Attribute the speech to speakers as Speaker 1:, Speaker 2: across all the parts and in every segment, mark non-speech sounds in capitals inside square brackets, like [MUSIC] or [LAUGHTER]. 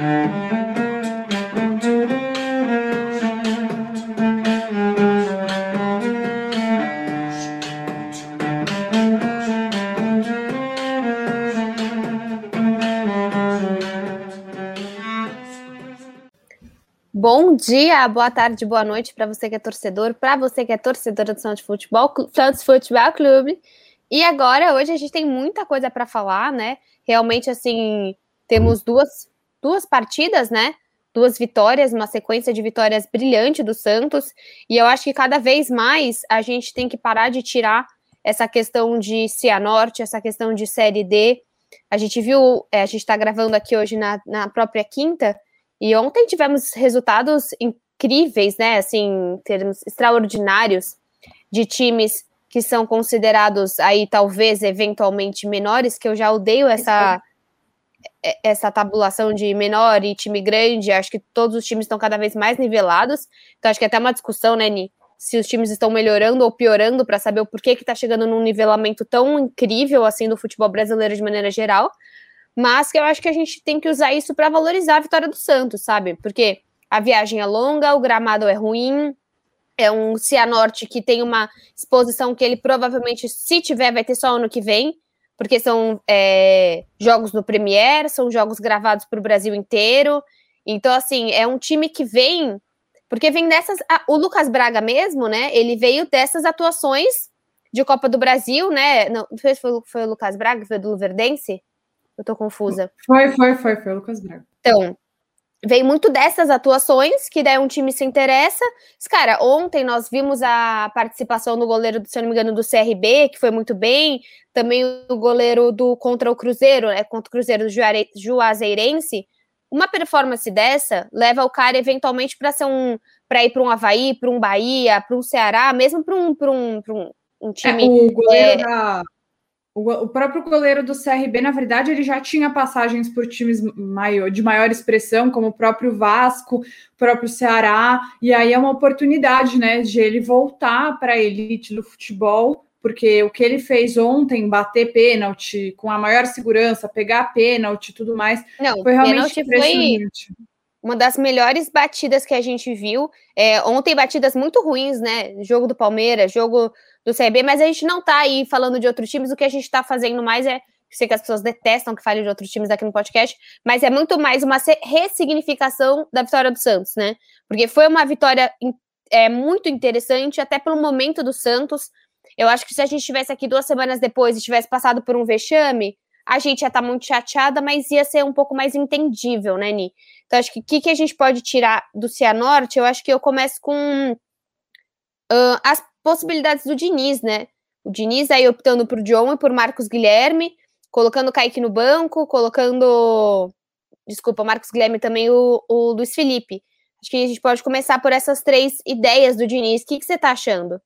Speaker 1: Bom dia, boa tarde, boa noite para você que é torcedor, para você que é torcedora do Santos Futebol, Santos Futebol Clube. E agora, hoje a gente tem muita coisa para falar, né? Realmente, assim, temos duas, duas partidas, né? Duas vitórias, uma sequência de vitórias brilhante do Santos. E eu acho que cada vez mais a gente tem que parar de tirar essa questão de Cianorte, essa questão de Série D. A gente viu, é, a gente está gravando aqui hoje na, na própria quinta e ontem tivemos resultados incríveis, né? Assim, termos extraordinários de times que são considerados aí talvez eventualmente menores, que eu já odeio essa essa tabulação de menor e time grande, acho que todos os times estão cada vez mais nivelados. Então acho que é até uma discussão, né, Ni, se os times estão melhorando ou piorando para saber o porquê que está chegando num nivelamento tão incrível assim do futebol brasileiro de maneira geral mas que eu acho que a gente tem que usar isso para valorizar a vitória do Santos, sabe? Porque a viagem é longa, o gramado é ruim, é um Cianorte que tem uma exposição que ele provavelmente, se tiver, vai ter só ano que vem, porque são é, jogos no Premier, são jogos gravados para o Brasil inteiro. Então, assim, é um time que vem. Porque vem dessas. Ah, o Lucas Braga mesmo, né? Ele veio dessas atuações de Copa do Brasil, né? Não, foi, foi o Lucas Braga, foi do Luverdense? Eu tô confusa.
Speaker 2: Foi, foi, foi, foi o Lucas Braga.
Speaker 1: Então, vem muito dessas atuações, que daí um time se interessa. Cara, ontem nós vimos a participação do goleiro, se eu não me engano, do CRB, que foi muito bem. Também o goleiro do contra o Cruzeiro, né? Contra o Cruzeiro do Juazeirense. Uma performance dessa leva o cara eventualmente para ser um para ir para um Havaí, para um Bahia, para um Ceará, mesmo para um, um, um, um time. É,
Speaker 2: o goleiro é, da o, próprio goleiro do CRB, na verdade, ele já tinha passagens por times maior, de maior expressão, como o próprio Vasco, o próprio Ceará, e aí é uma oportunidade, né, de ele voltar para a elite do futebol, porque o que ele fez ontem, bater pênalti com a maior segurança, pegar pênalti e tudo mais,
Speaker 1: Não, foi realmente impressionante. Foi uma das melhores batidas que a gente viu. É, ontem batidas muito ruins, né? Jogo do Palmeiras, jogo do CRB, mas a gente não tá aí falando de outros times, o que a gente tá fazendo mais é sei que as pessoas detestam que fale de outros times aqui no podcast, mas é muito mais uma ressignificação da vitória do Santos, né? Porque foi uma vitória é, muito interessante, até pelo momento do Santos. Eu acho que se a gente estivesse aqui duas semanas depois e tivesse passado por um vexame, a gente ia estar tá muito chateada, mas ia ser um pouco mais entendível, né, Ni? Então, acho que o que, que, a gente pode tirar do Cianorte? Eu acho que eu começo com uh, as possibilidades do Diniz, né? O Diniz aí optando por John e por Marcos Guilherme, colocando o Kaique no banco, colocando. Desculpa, Marcos Guilherme também o, o Luiz Felipe. Acho que a gente pode começar por essas três ideias do Diniz. O que, que você está achando?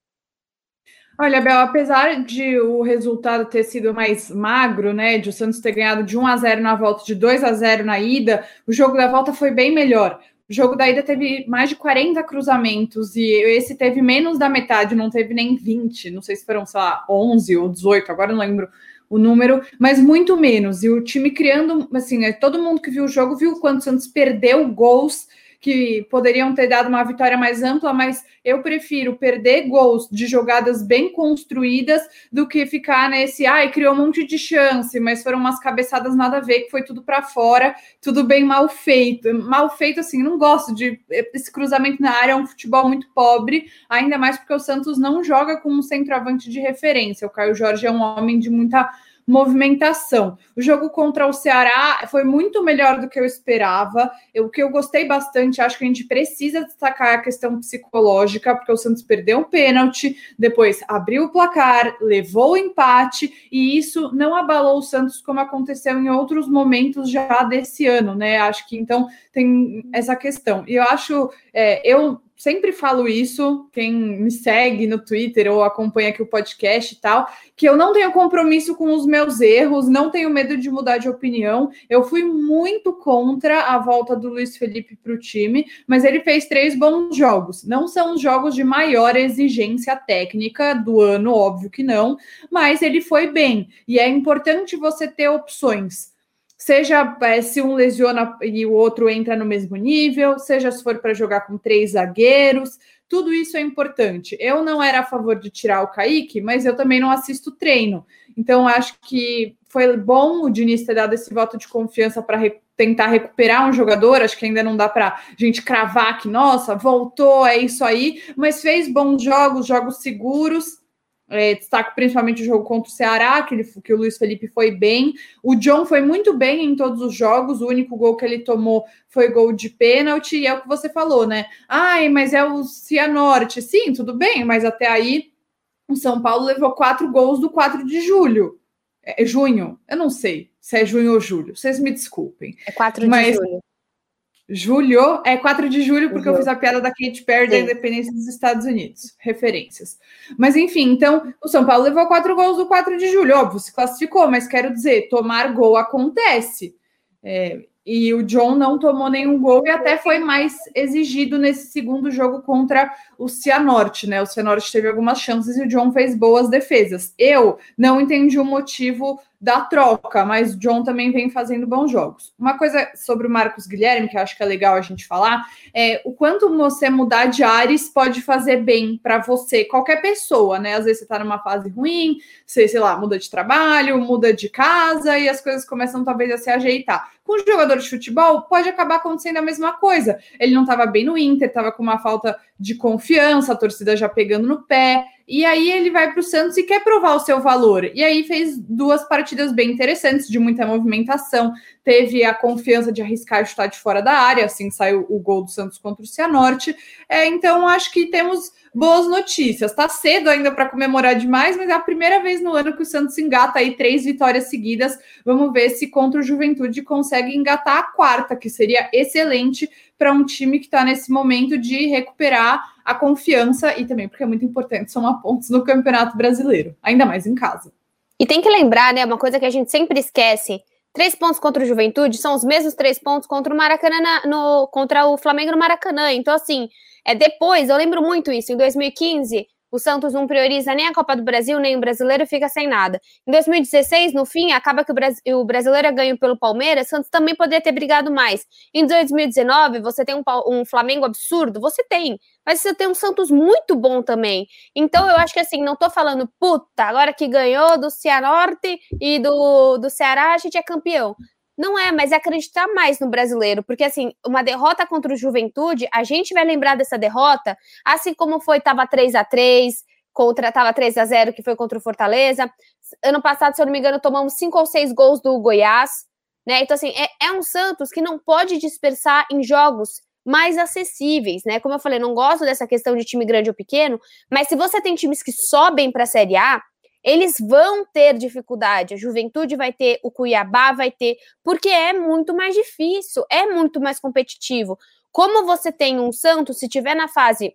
Speaker 2: Olha, Bel, apesar de o resultado ter sido mais magro, né, de o Santos ter ganhado de 1 a 0 na volta, de 2 a 0 na ida, o jogo da volta foi bem melhor. O jogo da ida teve mais de 40 cruzamentos e esse teve menos da metade, não teve nem 20, não sei se foram, sei lá, 11 ou 18, agora não lembro o número, mas muito menos. E o time criando, assim, é, todo mundo que viu o jogo viu quanto o Santos perdeu gols que poderiam ter dado uma vitória mais ampla, mas eu prefiro perder gols de jogadas bem construídas do que ficar nesse, ai, criou um monte de chance, mas foram umas cabeçadas nada a ver, que foi tudo para fora, tudo bem mal feito. Mal feito, assim, não gosto de. Esse cruzamento na área é um futebol muito pobre, ainda mais porque o Santos não joga com um centroavante de referência. O Caio Jorge é um homem de muita movimentação. O jogo contra o Ceará foi muito melhor do que eu esperava. Eu, o que eu gostei bastante, acho que a gente precisa destacar a questão psicológica, porque o Santos perdeu um pênalti, depois abriu o placar, levou o empate, e isso não abalou o Santos como aconteceu em outros momentos já desse ano, né? Acho que então tem essa questão. E eu acho, é, eu sempre falo isso, quem me segue no Twitter ou acompanha aqui o podcast e tal, que eu não tenho compromisso com os meus erros, não tenho medo de mudar de opinião. Eu fui muito contra a volta do Luiz Felipe para o time, mas ele fez três bons jogos. Não são os jogos de maior exigência técnica do ano, óbvio que não, mas ele foi bem. E é importante você ter opções seja é, se um lesiona e o outro entra no mesmo nível, seja se for para jogar com três zagueiros, tudo isso é importante. Eu não era a favor de tirar o Kaique, mas eu também não assisto treino. Então, acho que foi bom o Diniz ter dado esse voto de confiança para re tentar recuperar um jogador. Acho que ainda não dá para a gente cravar que, nossa, voltou, é isso aí, mas fez bons jogos, jogos seguros. É, destaco principalmente o jogo contra o Ceará, que, ele, que o Luiz Felipe foi bem. O John foi muito bem em todos os jogos. O único gol que ele tomou foi gol de pênalti. E é o que você falou, né? Ai, mas é o Cianorte. Sim, tudo bem, mas até aí o São Paulo levou quatro gols do 4 de julho. É, é junho? Eu não sei se é junho ou julho. Vocês me desculpem.
Speaker 1: É 4 de julho.
Speaker 2: Julho, é 4 de julho, porque uhum. eu fiz a piada da Kate Perry da independência dos Estados Unidos. Referências. Mas enfim, então o São Paulo levou quatro gols do 4 de julho. Óbvio, se classificou, mas quero dizer, tomar gol acontece. É, e o John não tomou nenhum gol e até foi mais exigido nesse segundo jogo contra o Cianorte, né? O Cianorte teve algumas chances e o John fez boas defesas. Eu não entendi o motivo da troca, mas John também vem fazendo bons jogos. Uma coisa sobre o Marcos Guilherme, que eu acho que é legal a gente falar, é o quanto você mudar de ares pode fazer bem para você, qualquer pessoa, né? Às vezes você tá numa fase ruim, você, sei lá, muda de trabalho, muda de casa e as coisas começam talvez a se ajeitar. Com o jogador de futebol, pode acabar acontecendo a mesma coisa. Ele não estava bem no Inter, estava com uma falta de confiança, a torcida já pegando no pé. E aí ele vai para o Santos e quer provar o seu valor. E aí fez duas partidas bem interessantes, de muita movimentação. Teve a confiança de arriscar chutar de fora da área, assim saiu o gol do Santos contra o Cianorte. É, então acho que temos boas notícias. Tá cedo ainda para comemorar demais, mas é a primeira vez no ano que o Santos engata aí três vitórias seguidas. Vamos ver se contra o Juventude consegue engatar a quarta, que seria excelente para um time que está nesse momento de recuperar a confiança e também porque é muito importante somar pontos no Campeonato Brasileiro, ainda mais em casa.
Speaker 1: E tem que lembrar, né, uma coisa que a gente sempre esquece. Três pontos contra o Juventude são os mesmos três pontos contra o Maracanã no, contra o Flamengo no Maracanã. Então, assim, é depois, eu lembro muito isso, em 2015, o Santos não prioriza nem a Copa do Brasil, nem o brasileiro fica sem nada. Em 2016, no fim, acaba que o, Bras o brasileiro é ganho pelo Palmeiras, Santos também poderia ter brigado mais. Em 2019, você tem um, um Flamengo absurdo? Você tem. Mas você tem um Santos muito bom também. Então, eu acho que assim, não tô falando, puta, agora que ganhou do Cianorte e do, do Ceará, a gente é campeão. Não é, mas é acreditar mais no brasileiro, porque assim, uma derrota contra o Juventude, a gente vai lembrar dessa derrota, assim como foi, tava 3 a 3 contra, tava 3 a 0 que foi contra o Fortaleza. Ano passado, se eu não me engano, tomamos cinco ou seis gols do Goiás, né? Então, assim, é, é um Santos que não pode dispersar em jogos mais acessíveis, né? Como eu falei, não gosto dessa questão de time grande ou pequeno, mas se você tem times que sobem para a Série A, eles vão ter dificuldade. A Juventude vai ter, o Cuiabá vai ter, porque é muito mais difícil, é muito mais competitivo. Como você tem um Santos, se tiver na fase,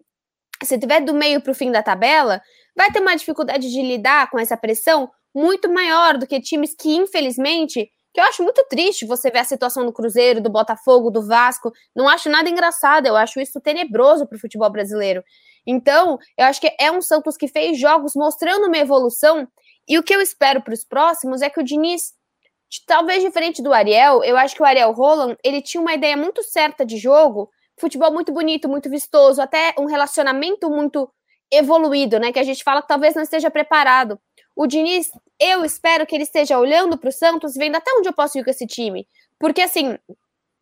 Speaker 1: se tiver do meio para o fim da tabela, vai ter uma dificuldade de lidar com essa pressão muito maior do que times que, infelizmente, que eu acho muito triste você ver a situação do Cruzeiro, do Botafogo, do Vasco. Não acho nada engraçado, eu acho isso tenebroso para o futebol brasileiro. Então, eu acho que é um Santos que fez jogos mostrando uma evolução. E o que eu espero para os próximos é que o Diniz, talvez diferente do Ariel, eu acho que o Ariel Roland, ele tinha uma ideia muito certa de jogo, futebol muito bonito, muito vistoso, até um relacionamento muito evoluído, né? Que a gente fala que talvez não esteja preparado. O Diniz, eu espero que ele esteja olhando para o Santos, vendo até onde eu posso ir com esse time. Porque, assim,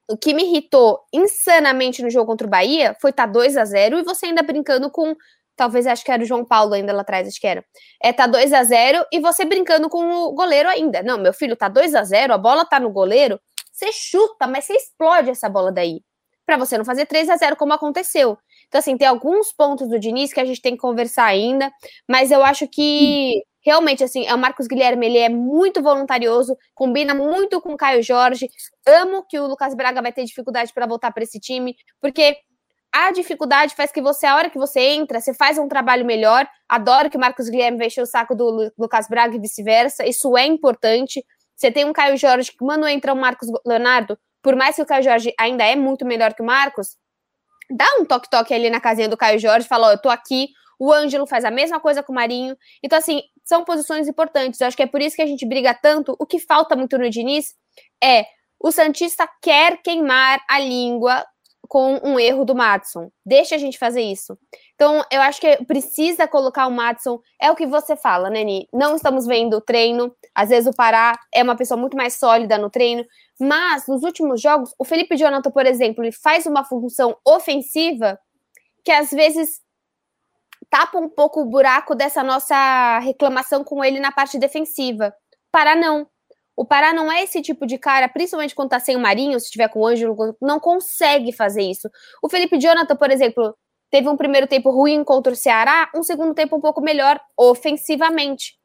Speaker 1: o que me irritou insanamente no jogo contra o Bahia foi estar tá 2 a 0 e você ainda brincando com. Talvez acho que era o João Paulo ainda lá atrás, acho que era. É, tá 2 a 0 e você brincando com o goleiro ainda. Não, meu filho, tá 2 a 0 a bola tá no goleiro. Você chuta, mas você explode essa bola daí. para você não fazer 3 a 0 como aconteceu. Então, assim, tem alguns pontos do Diniz que a gente tem que conversar ainda, mas eu acho que realmente, assim, é o Marcos Guilherme, ele é muito voluntarioso, combina muito com o Caio Jorge. Amo que o Lucas Braga vai ter dificuldade para voltar para esse time, porque a dificuldade faz que você, a hora que você entra, você faz um trabalho melhor. Adoro que o Marcos Guilherme encher o saco do Lucas Braga e vice-versa. Isso é importante. Você tem um Caio Jorge que, quando entra o Marcos Leonardo, por mais que o Caio Jorge ainda é muito melhor que o Marcos, dá um toque-toque ali na casinha do Caio Jorge, fala: Ó, oh, eu tô aqui, o Ângelo faz a mesma coisa com o Marinho. Então, assim, são posições importantes. Eu acho que é por isso que a gente briga tanto. O que falta muito no Diniz é o Santista quer queimar a língua com um erro do Matson. Deixa a gente fazer isso. Então, eu acho que precisa colocar o Matson. É o que você fala, Neni. Não estamos vendo o treino. Às vezes o Pará é uma pessoa muito mais sólida no treino. Mas, nos últimos jogos, o Felipe Jonathan, por exemplo, ele faz uma função ofensiva que às vezes tapa um pouco o buraco dessa nossa reclamação com ele na parte defensiva. Pará não. O Pará não é esse tipo de cara, principalmente quando tá sem o Marinho, se tiver com o Ângelo, não consegue fazer isso. O Felipe Jonathan, por exemplo, teve um primeiro tempo ruim contra o Ceará, um segundo tempo um pouco melhor ofensivamente.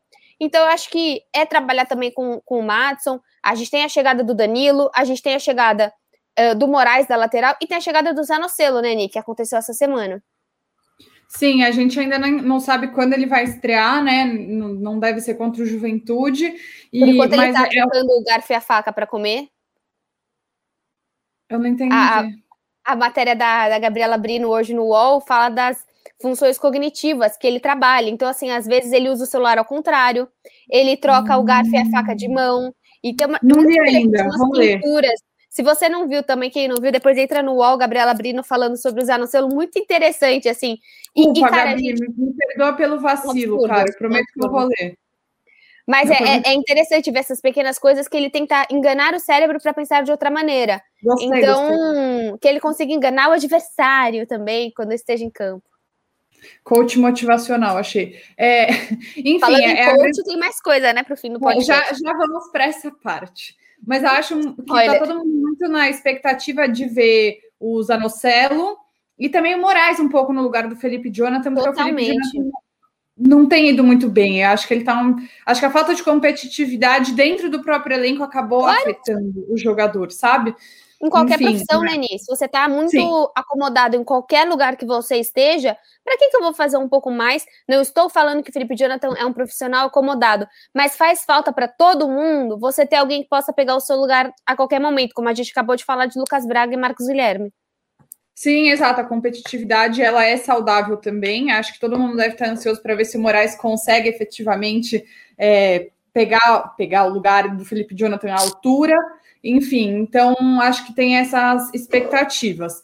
Speaker 1: Então, eu acho que é trabalhar também com, com o Matson. A gente tem a chegada do Danilo, a gente tem a chegada uh, do Moraes da lateral e tem a chegada do Zanocelo, né, Nick, que aconteceu essa semana.
Speaker 2: Sim, a gente ainda não, sabe quando ele vai estrear, né? Não, deve ser contra o Juventude.
Speaker 1: E, Por enquanto ele tá é... o garfo e a faca para comer.
Speaker 2: Eu não entendi.
Speaker 1: A, a matéria da, da Gabriela Brino hoje no UOL fala das funções cognitivas que ele trabalha. Então, assim, às vezes ele usa o celular ao contrário, ele troca hum. o garfo e a faca de mão. E tem uma,
Speaker 2: não vi ainda, vamos pinturas. ler
Speaker 1: se você não viu também, quem não viu, depois entra no UOL, Gabriela Brino falando sobre usar no selo, muito interessante, assim.
Speaker 2: E, Ufa, e cara, Gabi, gente... me perdoa pelo vacilo, absurdo, cara, prometo absurdo. que eu vou ler.
Speaker 1: Mas é, é, é, interessante ver essas pequenas coisas que ele tenta enganar o cérebro para pensar de outra maneira. Gostei, então, gostei. que ele consiga enganar o adversário também quando esteja em campo.
Speaker 2: Coach motivacional, achei. É, [LAUGHS] enfim,
Speaker 1: Falando em é, coach, a... tem mais coisa, né, para o fim do podcast.
Speaker 2: Já, já vamos para essa parte. Mas acho que está todo mundo muito na expectativa de ver o Zanocelo e também o Moraes um pouco no lugar do Felipe Jonathan,
Speaker 1: porque Totalmente. o Felipe
Speaker 2: Jonathan não tem ido muito bem. Eu acho que ele tá. Um... Acho que a falta de competitividade dentro do próprio elenco acabou claro. afetando o jogador, sabe?
Speaker 1: Em qualquer Enfim, profissão, né, Nisso? Você está muito Sim. acomodado em qualquer lugar que você esteja, para que, que eu vou fazer um pouco mais? Não estou falando que o Felipe Jonathan é um profissional acomodado, mas faz falta para todo mundo você ter alguém que possa pegar o seu lugar a qualquer momento, como a gente acabou de falar de Lucas Braga e Marcos Guilherme.
Speaker 2: Sim, exato. A competitividade ela é saudável também. Acho que todo mundo deve estar ansioso para ver se o Moraes consegue efetivamente é, pegar, pegar o lugar do Felipe Jonathan à altura. Enfim, então acho que tem essas expectativas.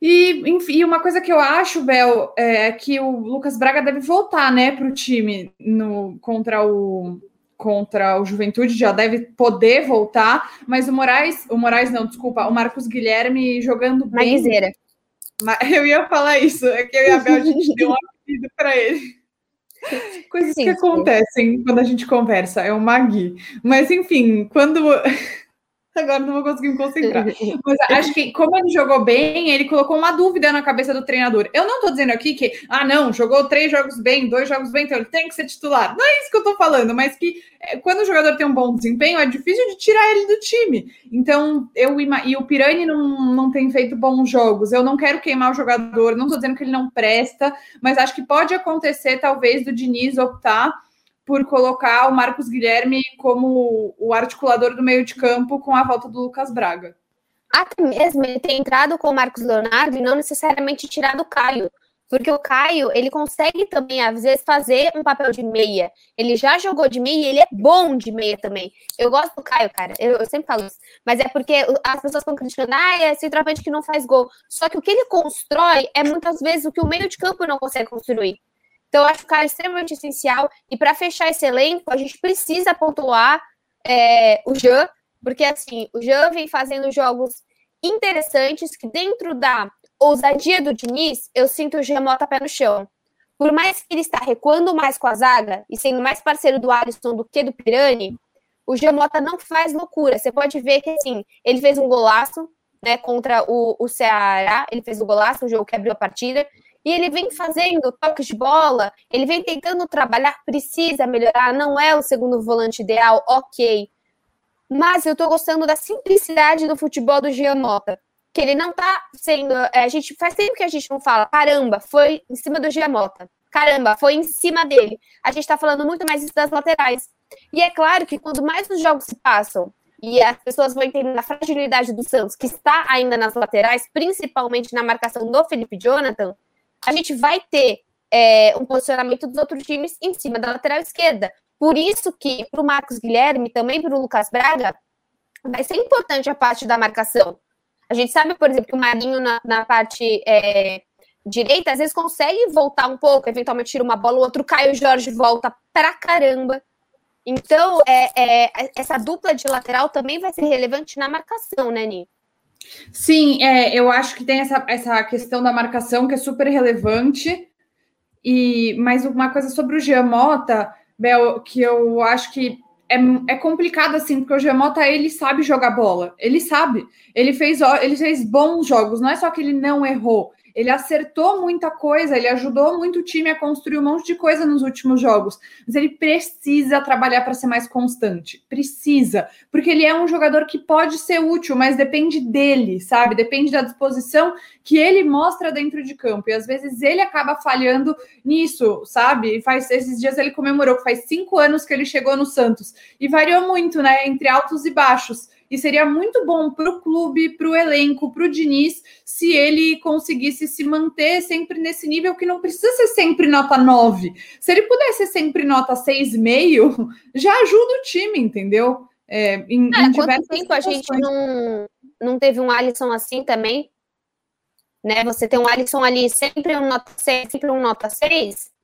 Speaker 2: E, enfim, uma coisa que eu acho, Bel, é que o Lucas Braga deve voltar, né, para o time no, contra o contra o Juventude, já deve poder voltar, mas o Moraes, o Moraes não, desculpa, o Marcos Guilherme jogando
Speaker 1: bem.
Speaker 2: Eu ia falar isso, é que eu e a Bel, a gente deu um [LAUGHS] apelido para ele. Coisas sim, que acontecem sim. quando a gente conversa, é o Magui. Mas, enfim, quando Agora não vou conseguir me concentrar. [LAUGHS] Mas acho que, como ele jogou bem, ele colocou uma dúvida na cabeça do treinador. Eu não tô dizendo aqui que, ah, não, jogou três jogos bem, dois jogos bem, então ele tem que ser titular. Não é isso que eu tô falando, mas que é, quando o jogador tem um bom desempenho, é difícil de tirar ele do time. Então, eu e o Pirani não, não tem feito bons jogos. Eu não quero queimar o jogador, não tô dizendo que ele não presta, mas acho que pode acontecer, talvez, do Diniz optar por colocar o Marcos Guilherme como o articulador do meio de campo com a volta do Lucas Braga.
Speaker 1: Até mesmo ele ter entrado com o Marcos Leonardo e não necessariamente tirado o Caio. Porque o Caio, ele consegue também, às vezes, fazer um papel de meia. Ele já jogou de meia e ele é bom de meia também. Eu gosto do Caio, cara. Eu, eu sempre falo isso. Mas é porque as pessoas estão criticando, ah, é centroavante que não faz gol. Só que o que ele constrói é muitas vezes o que o meio de campo não consegue construir. Então, eu acho o cara extremamente essencial. E para fechar esse elenco, a gente precisa pontuar é, o Jean, porque assim, o Jean vem fazendo jogos interessantes que dentro da ousadia do Diniz, eu sinto o Jean Mota pé no chão. Por mais que ele está recuando mais com a zaga e sendo mais parceiro do Alisson do que do Pirani, o Jean Mota não faz loucura. Você pode ver que assim, ele fez um golaço né, contra o, o Ceará, ele fez o golaço, o jogo que abriu a partida, e ele vem fazendo toques de bola, ele vem tentando trabalhar, precisa melhorar, não é o segundo volante ideal, ok. Mas eu tô gostando da simplicidade do futebol do Giamota. Que ele não tá sendo. É, a gente faz tempo que a gente não fala, caramba, foi em cima do Giamota. Caramba, foi em cima dele. A gente tá falando muito mais isso das laterais. E é claro que quando mais os jogos se passam e as pessoas vão entendendo a fragilidade do Santos, que está ainda nas laterais, principalmente na marcação do Felipe Jonathan, a gente vai ter é, um posicionamento dos outros times em cima da lateral esquerda. Por isso que para o Marcos Guilherme, também para o Lucas Braga, vai ser importante a parte da marcação. A gente sabe, por exemplo, que o Marinho na, na parte é, direita às vezes consegue voltar um pouco, eventualmente tira uma bola, o outro cai, o Jorge volta pra caramba. Então, é, é, essa dupla de lateral também vai ser relevante na marcação, né, Ni?
Speaker 2: Sim, é, eu acho que tem essa, essa questão da marcação que é super relevante. E mais uma coisa sobre o Giamota, Bel, que eu acho que é, é complicado assim, porque o Giamota ele sabe jogar bola, ele sabe, ele fez, ele fez bons jogos, não é só que ele não errou, ele acertou muita coisa, ele ajudou muito o time a construir um monte de coisa nos últimos jogos, mas ele precisa trabalhar para ser mais constante. Precisa, porque ele é um jogador que pode ser útil, mas depende dele, sabe? Depende da disposição que ele mostra dentro de campo. E às vezes ele acaba falhando nisso, sabe? E faz esses dias ele comemorou que faz cinco anos que ele chegou no Santos e variou muito, né? Entre altos e baixos. E seria muito bom para o clube, para o elenco, para o Diniz, se ele conseguisse se manter sempre nesse nível que não precisa ser sempre nota 9. Se ele pudesse ser sempre nota 6,5, [LAUGHS] já ajuda o time, entendeu?
Speaker 1: É, em, é, em quanto tempo a gente não, não teve um Alisson assim também? Né? Você tem um Alisson ali sempre um nota 6, sempre um nota 6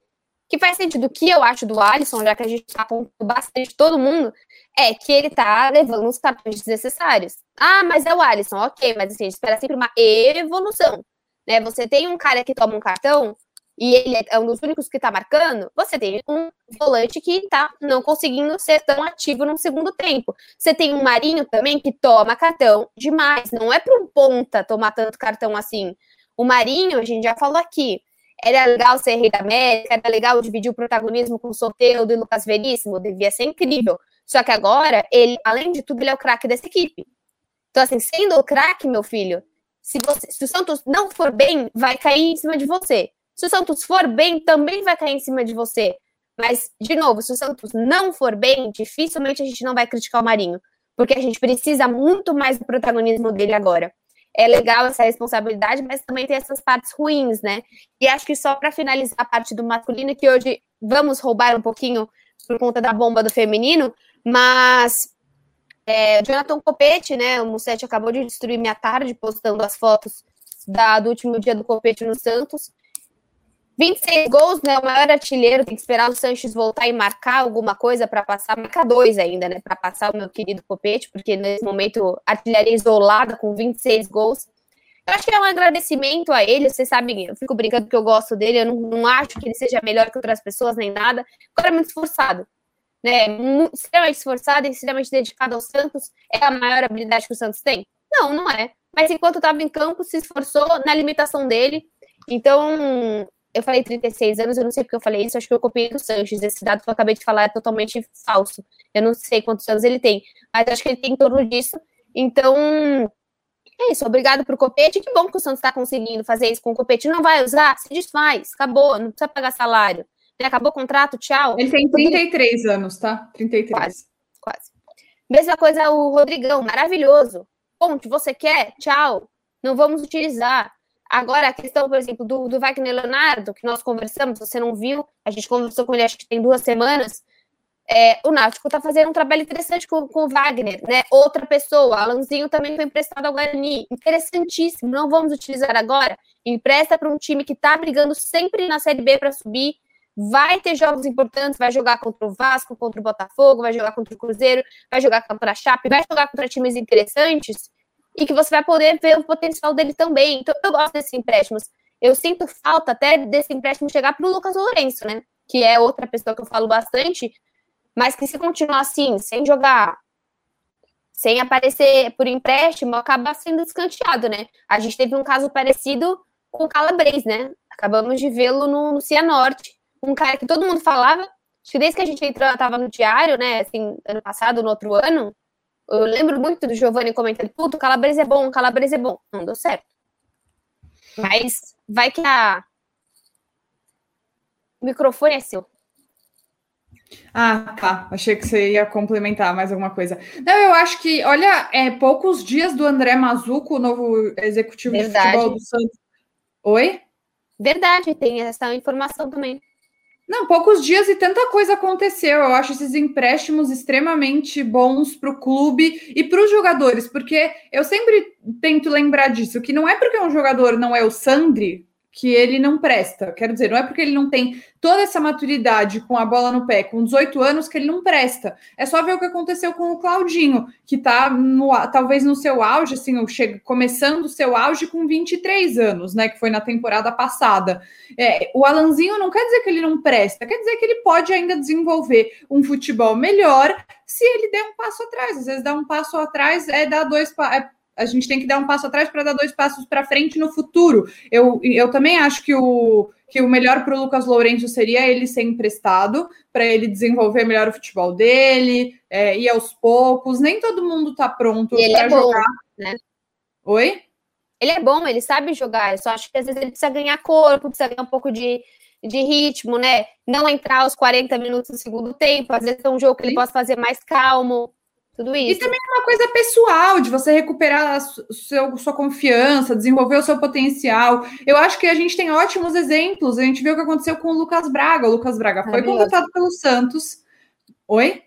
Speaker 1: que faz sentido. O que eu acho do Alisson, já que a gente está com bastante todo mundo, é que ele tá levando uns cartões desnecessários. Ah, mas é o Alisson, ok, mas assim, a gente espera sempre uma evolução. Né? Você tem um cara que toma um cartão e ele é um dos únicos que tá marcando, você tem um volante que tá não conseguindo ser tão ativo no segundo tempo. Você tem um Marinho também que toma cartão demais. Não é para um ponta tomar tanto cartão assim. O Marinho, a gente já falou aqui, era legal ser rei da América, era legal dividir o protagonismo com o Soteldo e Lucas Veríssimo, devia ser incrível. Só que agora, ele, além de tudo, ele é o craque dessa equipe. Então, assim, sendo o craque, meu filho, se, você, se o Santos não for bem, vai cair em cima de você. Se o Santos for bem, também vai cair em cima de você. Mas, de novo, se o Santos não for bem, dificilmente a gente não vai criticar o Marinho. Porque a gente precisa muito mais do protagonismo dele agora é legal essa responsabilidade, mas também tem essas partes ruins, né? E acho que só para finalizar a parte do masculino, que hoje vamos roubar um pouquinho por conta da bomba do feminino, mas é, Jonathan Copete, né? O Mussetti acabou de destruir minha tarde postando as fotos da, do último dia do Copete no Santos. 26 gols, né? O maior artilheiro, tem que esperar o Sanches voltar e marcar alguma coisa para passar, marcar dois ainda, né? Para passar o meu querido Copete, porque nesse momento artilharia isolada com 26 gols. Eu acho que é um agradecimento a ele, vocês sabem, eu fico brincando que eu gosto dele, eu não, não acho que ele seja melhor que outras pessoas nem nada. Agora é muito esforçado, né? Extremamente esforçado e extremamente dedicado ao Santos. É a maior habilidade que o Santos tem? Não, não é. Mas enquanto estava em campo, se esforçou na limitação dele. Então, eu falei 36 anos, eu não sei porque eu falei isso, acho que eu copiei do Sanches. Esse dado que eu acabei de falar é totalmente falso. Eu não sei quantos anos ele tem, mas acho que ele tem em torno disso. Então, é isso. Obrigado pro Copete. Que bom que o Santos está conseguindo fazer isso com o Copete. Não vai usar? Se desfaz. Acabou. Não precisa pagar salário. Acabou o contrato, tchau.
Speaker 2: Ele tem 33 anos, tá? 33.
Speaker 1: Quase, quase. Mesma coisa o Rodrigão, maravilhoso. Ponte, você quer? Tchau. Não vamos utilizar. Agora, a questão, por exemplo, do, do Wagner Leonardo, que nós conversamos, você não viu, a gente conversou com ele acho que tem duas semanas. É, o Náutico está fazendo um trabalho interessante com, com o Wagner, né? Outra pessoa, Alanzinho também foi emprestado ao Guarani. Interessantíssimo, não vamos utilizar agora. Empresta para um time que está brigando sempre na Série B para subir. Vai ter jogos importantes, vai jogar contra o Vasco, contra o Botafogo, vai jogar contra o Cruzeiro, vai jogar contra a Chape, vai jogar contra times interessantes e que você vai poder ver o potencial dele também. Então, eu gosto desses empréstimos. Eu sinto falta até desse empréstimo chegar para o Lucas Lourenço, né? Que é outra pessoa que eu falo bastante, mas que se continuar assim, sem jogar, sem aparecer por empréstimo, acaba sendo escanteado, né? A gente teve um caso parecido com o Calabres, né? Acabamos de vê-lo no, no Cianorte, um cara que todo mundo falava, acho que desde que a gente entrou, estava no diário, né? Assim, ano passado, no outro ano, eu lembro muito do Giovanni comentando, puto, Calabresa é bom, Calabresa é bom. Não deu certo. Mas vai que a. O microfone é seu.
Speaker 2: Ah, tá. Achei que você ia complementar mais alguma coisa. Não, eu acho que, olha, é poucos dias do André Mazuco, o novo executivo Verdade. de futebol do Santos. Oi?
Speaker 1: Verdade, tem essa informação também.
Speaker 2: Não, poucos dias e tanta coisa aconteceu. Eu acho esses empréstimos extremamente bons para o clube e para os jogadores, porque eu sempre tento lembrar disso, que não é porque um jogador não é o Sandri, que ele não presta. Quero dizer, não é porque ele não tem toda essa maturidade com a bola no pé, com 18 anos, que ele não presta. É só ver o que aconteceu com o Claudinho, que está talvez no seu auge, assim, chego, começando o seu auge com 23 anos, né? Que foi na temporada passada. É, o Alanzinho não quer dizer que ele não presta, quer dizer que ele pode ainda desenvolver um futebol melhor se ele der um passo atrás. Às vezes, dar um passo atrás é dar dois. É, a gente tem que dar um passo atrás para dar dois passos para frente no futuro. Eu, eu também acho que o, que o melhor para o Lucas Lourenço seria ele ser emprestado para ele desenvolver melhor o futebol dele, é, ir aos poucos. Nem todo mundo está pronto
Speaker 1: para é jogar. Bom, né?
Speaker 2: Oi?
Speaker 1: Ele é bom, ele sabe jogar. Eu só acho que às vezes ele precisa ganhar corpo, precisa ganhar um pouco de, de ritmo, né? Não entrar aos 40 minutos do segundo tempo. Às vezes é um jogo que ele possa fazer mais calmo. Tudo isso.
Speaker 2: E também é uma coisa pessoal, de você recuperar a seu, sua confiança, desenvolver o seu potencial. Eu acho que a gente tem ótimos exemplos. A gente viu o que aconteceu com o Lucas Braga. O Lucas Braga foi contratado pelo Santos. Oi?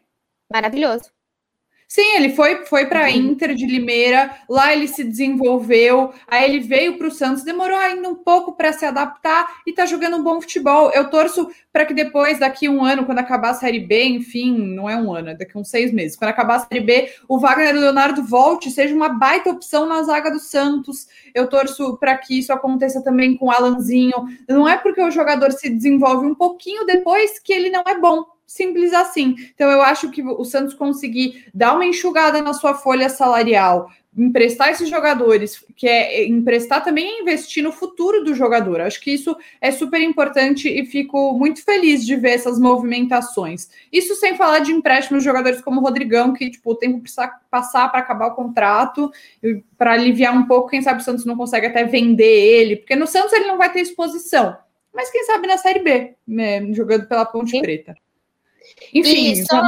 Speaker 1: Maravilhoso.
Speaker 2: Sim, ele foi, foi para a uhum. Inter de Limeira, lá ele se desenvolveu, aí ele veio para o Santos, demorou ainda um pouco para se adaptar e está jogando um bom futebol. Eu torço para que depois, daqui um ano, quando acabar a Série B, enfim, não é um ano, é daqui uns seis meses, quando acabar a Série B, o Wagner Leonardo volte, seja uma baita opção na zaga do Santos. Eu torço para que isso aconteça também com o Alanzinho. Não é porque o jogador se desenvolve um pouquinho depois que ele não é bom simples assim. Então, eu acho que o Santos conseguir dar uma enxugada na sua folha salarial, emprestar esses jogadores, que é emprestar também é investir no futuro do jogador. Acho que isso é super importante e fico muito feliz de ver essas movimentações. Isso sem falar de empréstimos de jogadores como o Rodrigão, que tipo, o tempo precisa passar para acabar o contrato, para aliviar um pouco, quem sabe o Santos não consegue até vender ele, porque no Santos ele não vai ter exposição. Mas quem sabe na Série B, né, jogando pela Ponte Sim. Preta.
Speaker 1: Enfim, e só,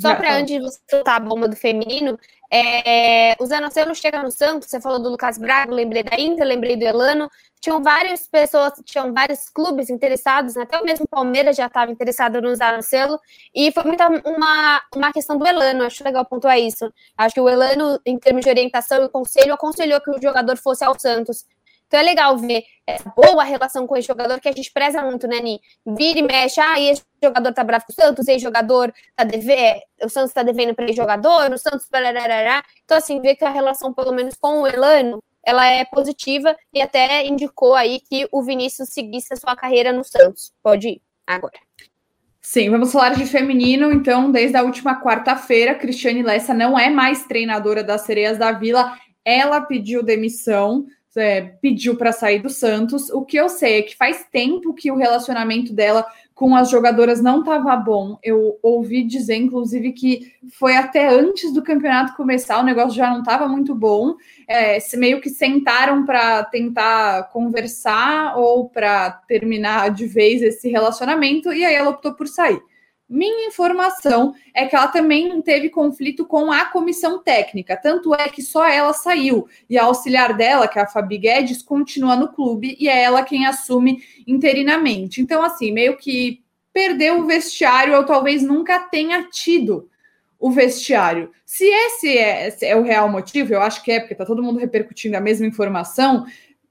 Speaker 1: só para antes de você soltar a bomba do feminino, é, o Zanocelo chega no Santos, você falou do Lucas Braga, lembrei da Inter, lembrei do Elano, tinham várias pessoas, tinham vários clubes interessados, né? até o mesmo Palmeiras já estava interessado no Zanocelo, e foi muita uma, uma questão do Elano, acho legal pontuar isso. Acho que o Elano, em termos de orientação e conselho, aconselhou que o jogador fosse ao Santos. Então é legal ver essa boa relação com esse jogador que a gente preza muito, né, Ni? Vira e mexe, ah, esse jogador tá bravo com o Santos, esse jogador tá devendo, o Santos tá devendo para jogador, o Santos. Então, assim, ver que a relação, pelo menos com o Elano, ela é positiva e até indicou aí que o Vinícius seguisse a sua carreira no Santos. Pode ir agora.
Speaker 2: Sim, vamos falar de feminino. Então, desde a última quarta-feira, Cristiane Lessa não é mais treinadora das Sereias da Vila. Ela pediu demissão é, pediu para sair do Santos. O que eu sei é que faz tempo que o relacionamento dela com as jogadoras não estava bom. Eu ouvi dizer, inclusive, que foi até antes do campeonato começar, o negócio já não estava muito bom. É, meio que sentaram para tentar conversar ou para terminar de vez esse relacionamento, e aí ela optou por sair. Minha informação é que ela também teve conflito com a comissão técnica, tanto é que só ela saiu e a auxiliar dela, que é a Fabi Guedes, continua no clube e é ela quem assume interinamente. Então, assim, meio que perdeu o vestiário, ou talvez nunca tenha tido o vestiário. Se esse é, esse é, o real motivo, eu acho que é, porque está todo mundo repercutindo a mesma informação,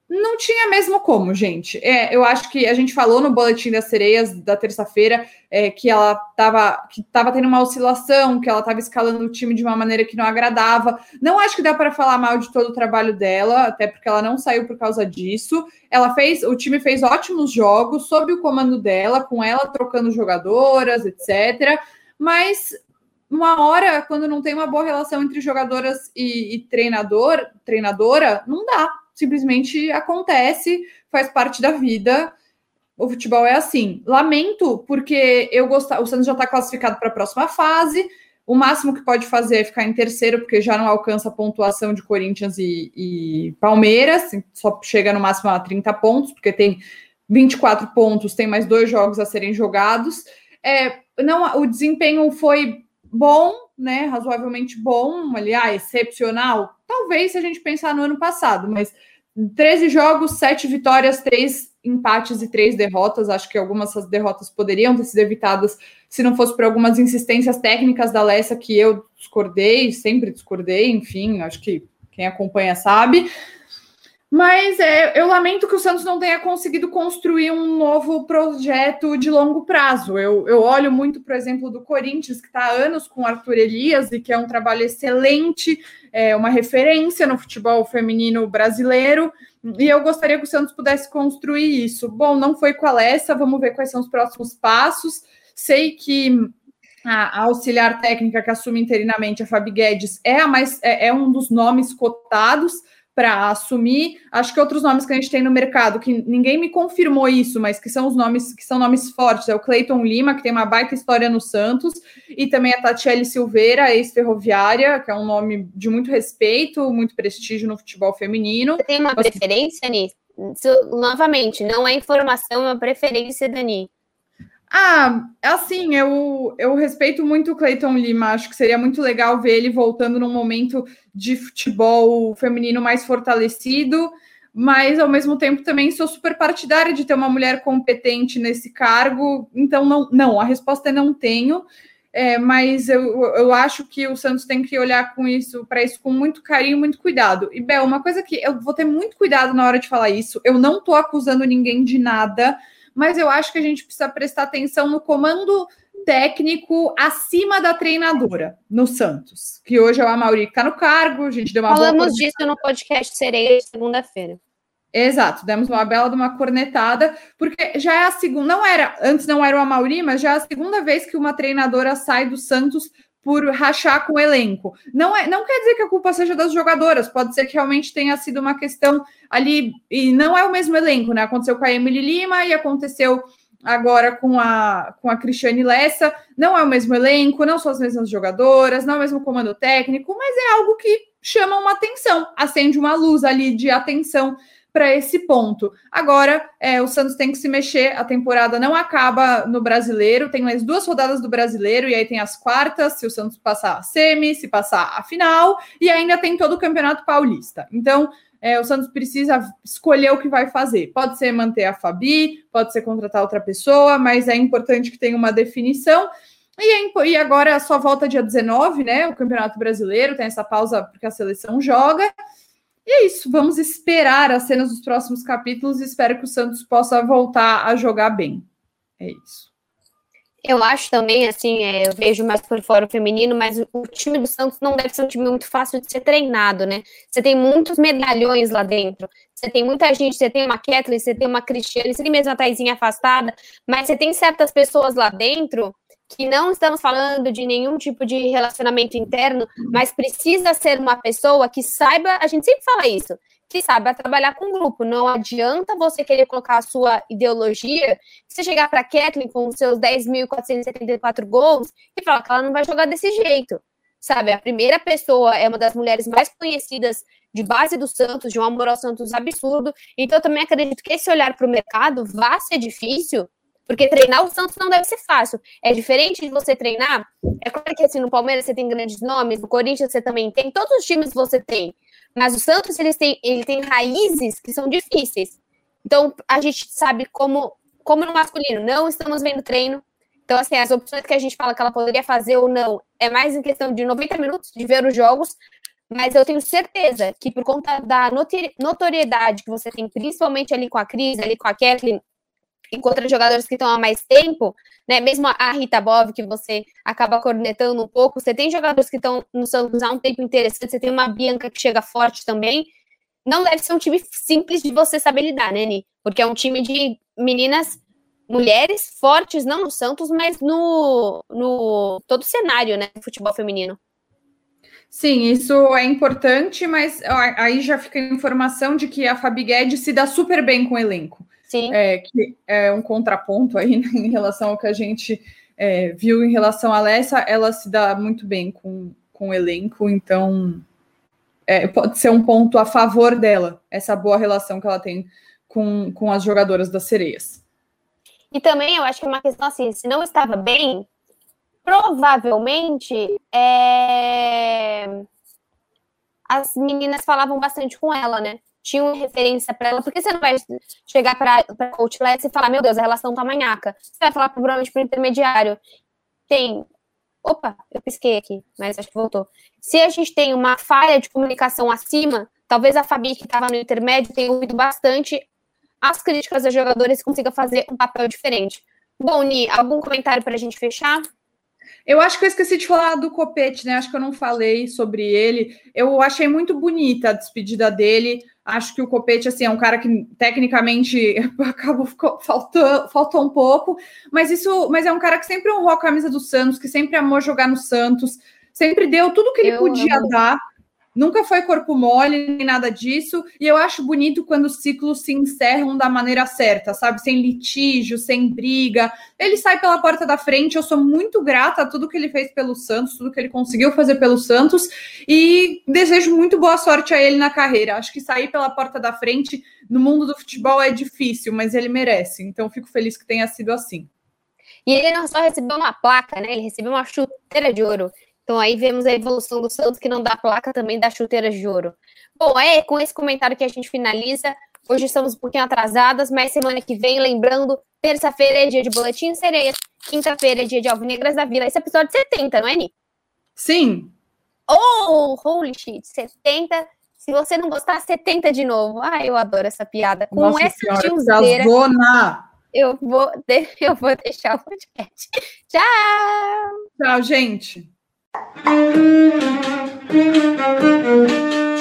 Speaker 2: não tinha mesmo como, gente. É, eu acho que a gente falou no boletim das sereias da terça-feira é, que ela estava que tava tendo uma oscilação, que ela estava escalando o time de uma maneira que não agradava. Não acho que dá para falar mal de todo o trabalho dela, até porque ela não saiu por causa disso. Ela fez, o time fez ótimos jogos sob o comando dela, com ela trocando jogadoras, etc. Mas uma hora, quando não tem uma boa relação entre jogadoras e, e treinador, treinadora, não dá simplesmente acontece, faz parte da vida. O futebol é assim. Lamento, porque eu gostava. O Santos já está classificado para a próxima fase. O máximo que pode fazer é ficar em terceiro, porque já não alcança a pontuação de Corinthians e, e Palmeiras, só chega no máximo a 30 pontos, porque tem 24 pontos, tem mais dois jogos a serem jogados. É, não, o desempenho foi bom, né? Razoavelmente bom, aliás, excepcional. Talvez se a gente pensar no ano passado, mas 13 jogos, 7 vitórias, 3 empates e três derrotas. Acho que algumas dessas derrotas poderiam ter sido evitadas se não fosse por algumas insistências técnicas da Lessa que eu discordei, sempre discordei, enfim, acho que quem acompanha sabe. Mas é, eu lamento que o Santos não tenha conseguido construir um novo projeto de longo prazo. Eu, eu olho muito, por exemplo, do Corinthians, que está há anos com Arthur Elias e que é um trabalho excelente, é uma referência no futebol feminino brasileiro. E eu gostaria que o Santos pudesse construir isso. Bom, não foi com a Alessa, vamos ver quais são os próximos passos. Sei que a, auxiliar técnica que assume interinamente a Fabi Guedes é, a mais, é, é um dos nomes cotados para assumir. Acho que outros nomes que a gente tem no mercado, que ninguém me confirmou isso, mas que são os nomes que são nomes fortes, é o Cleiton Lima, que tem uma baita história no Santos, e também a Tatiele Silveira, ex-ferroviária, que é um nome de muito respeito, muito prestígio no futebol feminino.
Speaker 1: Você tem uma preferência nisso? Novamente, não é informação, é uma preferência, Dani.
Speaker 2: Ah, assim, eu, eu respeito muito o Cleiton Lima, acho que seria muito legal ver ele voltando num momento de futebol feminino mais fortalecido, mas ao mesmo tempo também sou super partidária de ter uma mulher competente nesse cargo, então não, não a resposta é não tenho, é, mas eu, eu acho que o Santos tem que olhar com isso para isso com muito carinho, muito cuidado. E Bel, uma coisa que eu vou ter muito cuidado na hora de falar isso, eu não estou acusando ninguém de nada mas eu acho que a gente precisa prestar atenção no comando técnico acima da treinadora no Santos, que hoje é o Amauri que está no cargo, a gente deu uma
Speaker 1: Falamos disso no podcast Sereia de segunda-feira.
Speaker 2: Exato, demos uma bela de uma cornetada, porque já é a segunda, não era, antes não era o Amauri, mas já é a segunda vez que uma treinadora sai do Santos por rachar com o elenco. Não, é, não quer dizer que a culpa seja das jogadoras, pode ser que realmente tenha sido uma questão ali, e não é o mesmo elenco, né? Aconteceu com a Emily Lima e aconteceu agora com a, com a Cristiane Lessa. Não é o mesmo elenco, não são as mesmas jogadoras, não é o mesmo comando técnico, mas é algo que chama uma atenção, acende uma luz ali de atenção para esse ponto. Agora, é, o Santos tem que se mexer, a temporada não acaba no brasileiro, tem mais duas rodadas do brasileiro, e aí tem as quartas, se o Santos passar a semi, se passar a final, e ainda tem todo o campeonato paulista. Então, é, o Santos precisa escolher o que vai fazer. Pode ser manter a Fabi, pode ser contratar outra pessoa, mas é importante que tenha uma definição. E, é, e agora só volta dia 19, né? O Campeonato Brasileiro tem essa pausa porque a seleção joga. E é isso, vamos esperar as cenas dos próximos capítulos e espero que o Santos possa voltar a jogar bem. É isso.
Speaker 1: Eu acho também, assim, é, eu vejo mais por fora o feminino, mas o time do Santos não deve ser um time muito fácil de ser treinado, né? Você tem muitos medalhões lá dentro. Você tem muita gente, você tem uma Kathleen, você tem uma Cristiane, você tem mesmo a Taizinha afastada, mas você tem certas pessoas lá dentro que não estamos falando de nenhum tipo de relacionamento interno, mas precisa ser uma pessoa que saiba, a gente sempre fala isso, que saiba trabalhar com grupo. Não adianta você querer colocar a sua ideologia, você chegar para a Kathleen com seus 10.474 gols e falar que ela não vai jogar desse jeito. Sabe, a primeira pessoa é uma das mulheres mais conhecidas de base do Santos, de um amor ao Santos absurdo. Então, eu também acredito que esse olhar para o mercado vai ser difícil, porque treinar o Santos não deve ser fácil. É diferente de você treinar. É claro que assim, no Palmeiras você tem grandes nomes, no Corinthians você também tem, todos os times você tem. Mas o Santos eles têm, ele tem raízes que são difíceis. Então a gente sabe como, como no masculino, não estamos vendo treino. Então, assim, as opções que a gente fala que ela poderia fazer ou não é mais em questão de 90 minutos de ver os jogos. Mas eu tenho certeza que por conta da notoriedade que você tem, principalmente ali com a Cris, ali com a Kathleen, encontra jogadores que estão há mais tempo, né? Mesmo a Rita Bov, que você acaba cornetando um pouco, você tem jogadores que estão no Santos há um tempo interessante, você tem uma Bianca que chega forte também. Não deve ser um time simples de você saber lidar, né, Ni? Porque é um time de meninas, mulheres fortes, não no Santos, mas no, no todo o cenário, né, futebol feminino.
Speaker 2: Sim, isso é importante, mas aí já fica a informação de que a Fabi Guedes se dá super bem com o elenco.
Speaker 1: Sim.
Speaker 2: É, que é um contraponto aí [LAUGHS] né, em relação ao que a gente é, viu em relação a Alessa, ela se dá muito bem com, com o elenco, então é, pode ser um ponto a favor dela, essa boa relação que ela tem com, com as jogadoras das sereias.
Speaker 1: E também eu acho que é uma questão assim, se não estava bem, provavelmente é... as meninas falavam bastante com ela, né? Tinha uma referência para ela, porque você não vai chegar para Lessa e falar, meu Deus, a relação tá manhaca. Você vai falar provavelmente para o intermediário. Tem. Opa, eu pisquei aqui, mas acho que voltou. Se a gente tem uma falha de comunicação acima, talvez a Fabi, que estava no intermédio, tenha ouvido bastante as críticas dos jogadores e consiga fazer um papel diferente. Bom, Ni, algum comentário para a gente fechar?
Speaker 2: Eu acho que eu esqueci de falar do Copete, né? Acho que eu não falei sobre ele. Eu achei muito bonita a despedida dele. Acho que o Copete, assim, é um cara que tecnicamente [LAUGHS] acabou faltou, faltou um pouco, mas isso, mas é um cara que sempre honrou a camisa do Santos, que sempre amou jogar no Santos, sempre deu tudo que ele eu podia amo. dar nunca foi corpo mole nem nada disso. E eu acho bonito quando os ciclos se encerram da maneira certa, sabe? Sem litígio, sem briga. Ele sai pela porta da frente. Eu sou muito grata a tudo que ele fez pelo Santos, tudo que ele conseguiu fazer pelo Santos. E desejo muito boa sorte a ele na carreira. Acho que sair pela porta da frente no mundo do futebol é difícil, mas ele merece. Então fico feliz que tenha sido assim.
Speaker 1: E ele não só recebeu uma placa, né? Ele recebeu uma chuteira de ouro. Então aí vemos a evolução do Santos, que não dá placa também dá chuteiras de ouro. Bom, é com esse comentário que a gente finaliza. Hoje estamos um pouquinho atrasadas, mas semana que vem, lembrando, terça-feira é dia de Boletim Sereia, quinta-feira é dia de Alvinegras da Vila. Esse é episódio 70, não é, Ni?
Speaker 2: Sim.
Speaker 1: Oh, holy shit, 70. Se você não gostar, 70 de novo. Ah, eu adoro essa piada. Com Nossa essa
Speaker 2: senhora,
Speaker 1: eu vou, [LAUGHS] eu vou deixar o podcast. Tchau!
Speaker 2: Tchau, gente! Thank you.